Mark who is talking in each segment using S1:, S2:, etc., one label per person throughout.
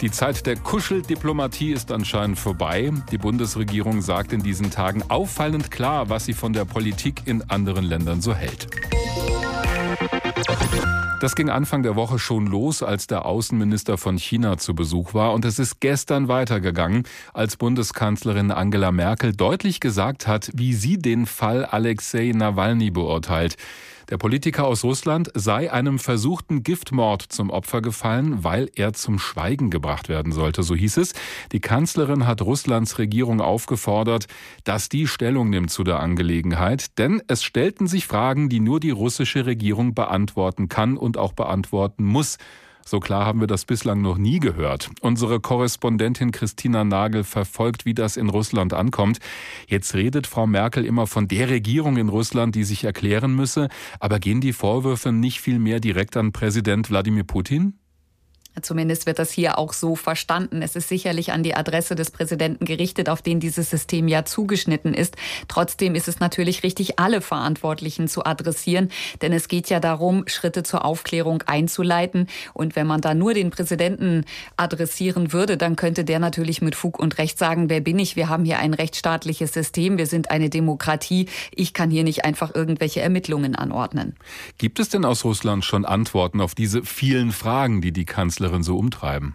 S1: Die Zeit der Kuscheldiplomatie ist anscheinend vorbei. Die Bundesregierung sagt in diesen Tagen auffallend klar, was sie von der Politik in anderen Ländern so hält. Das ging Anfang der Woche schon los, als der Außenminister von China zu Besuch war. Und es ist gestern weitergegangen, als Bundeskanzlerin Angela Merkel deutlich gesagt hat, wie sie den Fall Alexei Nawalny beurteilt. Der Politiker aus Russland sei einem versuchten Giftmord zum Opfer gefallen, weil er zum Schweigen gebracht werden sollte, so hieß es. Die Kanzlerin hat Russlands Regierung aufgefordert, dass die Stellung nimmt zu der Angelegenheit, denn es stellten sich Fragen, die nur die russische Regierung beantworten kann und auch beantworten muss. So klar haben wir das bislang noch nie gehört. Unsere Korrespondentin Christina Nagel verfolgt, wie das in Russland ankommt. Jetzt redet Frau Merkel immer von der Regierung in Russland, die sich erklären müsse. Aber gehen die Vorwürfe nicht viel mehr direkt an Präsident Wladimir Putin?
S2: Zumindest wird das hier auch so verstanden. Es ist sicherlich an die Adresse des Präsidenten gerichtet, auf den dieses System ja zugeschnitten ist. Trotzdem ist es natürlich richtig, alle Verantwortlichen zu adressieren, denn es geht ja darum, Schritte zur Aufklärung einzuleiten. Und wenn man da nur den Präsidenten adressieren würde, dann könnte der natürlich mit Fug und Recht sagen, wer bin ich? Wir haben hier ein rechtsstaatliches System, wir sind eine Demokratie. Ich kann hier nicht einfach irgendwelche Ermittlungen anordnen.
S1: Gibt es denn aus Russland schon Antworten auf diese vielen Fragen, die die Kanzlerin Kanzlerin so umtreiben?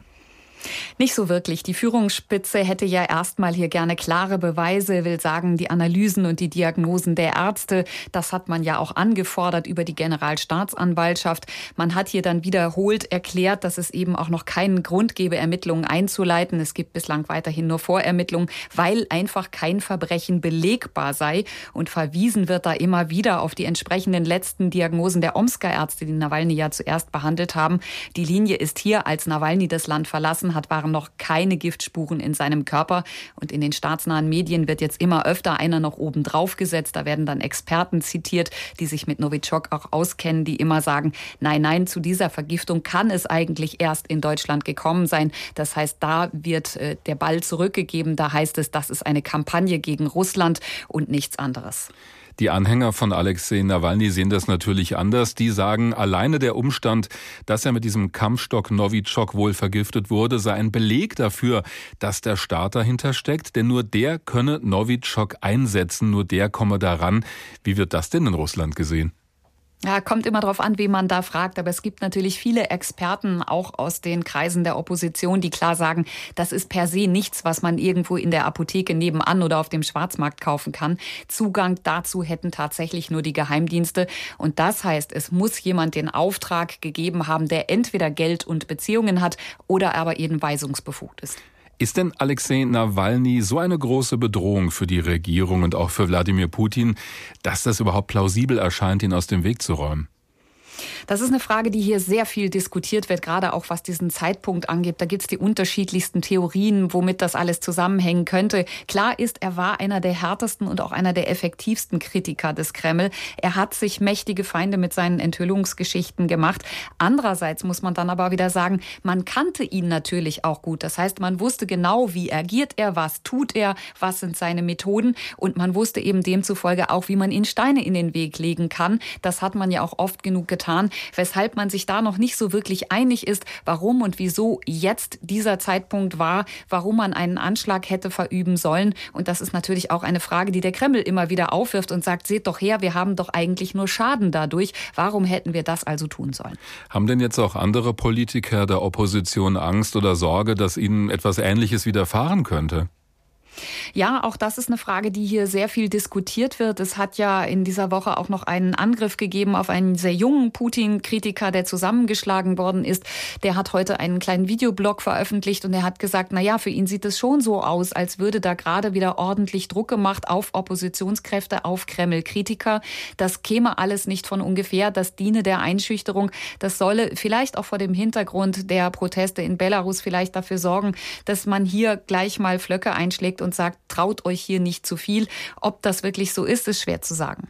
S2: Nicht so wirklich. Die Führungsspitze hätte ja erstmal hier gerne klare Beweise, will sagen, die Analysen und die Diagnosen der Ärzte. Das hat man ja auch angefordert über die Generalstaatsanwaltschaft. Man hat hier dann wiederholt erklärt, dass es eben auch noch keinen Grund gebe, Ermittlungen einzuleiten. Es gibt bislang weiterhin nur Vorermittlungen, weil einfach kein Verbrechen belegbar sei. Und verwiesen wird da immer wieder auf die entsprechenden letzten Diagnosen der Omska-Ärzte, die Nawalny ja zuerst behandelt haben. Die Linie ist hier, als Nawalny das Land verlassen hat, waren noch keine Giftspuren in seinem Körper. Und in den staatsnahen Medien wird jetzt immer öfter einer noch oben drauf gesetzt. Da werden dann Experten zitiert, die sich mit Novichok auch auskennen, die immer sagen, nein, nein, zu dieser Vergiftung kann es eigentlich erst in Deutschland gekommen sein. Das heißt, da wird äh, der Ball zurückgegeben. Da heißt es, das ist eine Kampagne gegen Russland und nichts anderes.
S1: Die Anhänger von Alexei Nawalny sehen das natürlich anders. Die sagen, alleine der Umstand, dass er mit diesem Kampfstock Novichok wohl vergiftet wurde, sei ein Beleg dafür, dass der Staat dahinter steckt. Denn nur der könne Novichok einsetzen, nur der komme daran. Wie wird das denn in Russland gesehen?
S2: Ja, kommt immer darauf an, wie man da fragt. Aber es gibt natürlich viele Experten, auch aus den Kreisen der Opposition, die klar sagen, das ist per se nichts, was man irgendwo in der Apotheke nebenan oder auf dem Schwarzmarkt kaufen kann. Zugang dazu hätten tatsächlich nur die Geheimdienste. Und das heißt, es muss jemand den Auftrag gegeben haben, der entweder Geld und Beziehungen hat oder aber eben weisungsbefugt ist.
S1: Ist denn Alexei Nawalny so eine große Bedrohung für die Regierung und auch für Wladimir Putin, dass das überhaupt plausibel erscheint, ihn aus dem Weg zu räumen?
S2: Das ist eine Frage, die hier sehr viel diskutiert wird, gerade auch was diesen Zeitpunkt angeht. Da gibt es die unterschiedlichsten Theorien, womit das alles zusammenhängen könnte. Klar ist, er war einer der härtesten und auch einer der effektivsten Kritiker des Kreml. Er hat sich mächtige Feinde mit seinen Enthüllungsgeschichten gemacht. Andererseits muss man dann aber wieder sagen, man kannte ihn natürlich auch gut. Das heißt, man wusste genau, wie agiert er, was tut er, was sind seine Methoden und man wusste eben demzufolge auch, wie man ihn Steine in den Weg legen kann. Das hat man ja auch oft genug getan getan, weshalb man sich da noch nicht so wirklich einig ist, warum und wieso jetzt dieser Zeitpunkt war, warum man einen Anschlag hätte verüben sollen. Und das ist natürlich auch eine Frage, die der Kreml immer wieder aufwirft und sagt, seht doch her, wir haben doch eigentlich nur Schaden dadurch. Warum hätten wir das also tun sollen?
S1: Haben denn jetzt auch andere Politiker der Opposition Angst oder Sorge, dass ihnen etwas Ähnliches widerfahren könnte?
S2: Ja, auch das ist eine Frage, die hier sehr viel diskutiert wird. Es hat ja in dieser Woche auch noch einen Angriff gegeben auf einen sehr jungen Putin-Kritiker, der zusammengeschlagen worden ist. Der hat heute einen kleinen Videoblog veröffentlicht und er hat gesagt, na ja, für ihn sieht es schon so aus, als würde da gerade wieder ordentlich Druck gemacht auf Oppositionskräfte, auf Kreml-Kritiker. Das käme alles nicht von ungefähr. Das diene der Einschüchterung. Das solle vielleicht auch vor dem Hintergrund der Proteste in Belarus vielleicht dafür sorgen, dass man hier gleich mal Flöcke einschlägt und sagt, traut euch hier nicht zu viel. Ob das wirklich so ist, ist schwer zu sagen.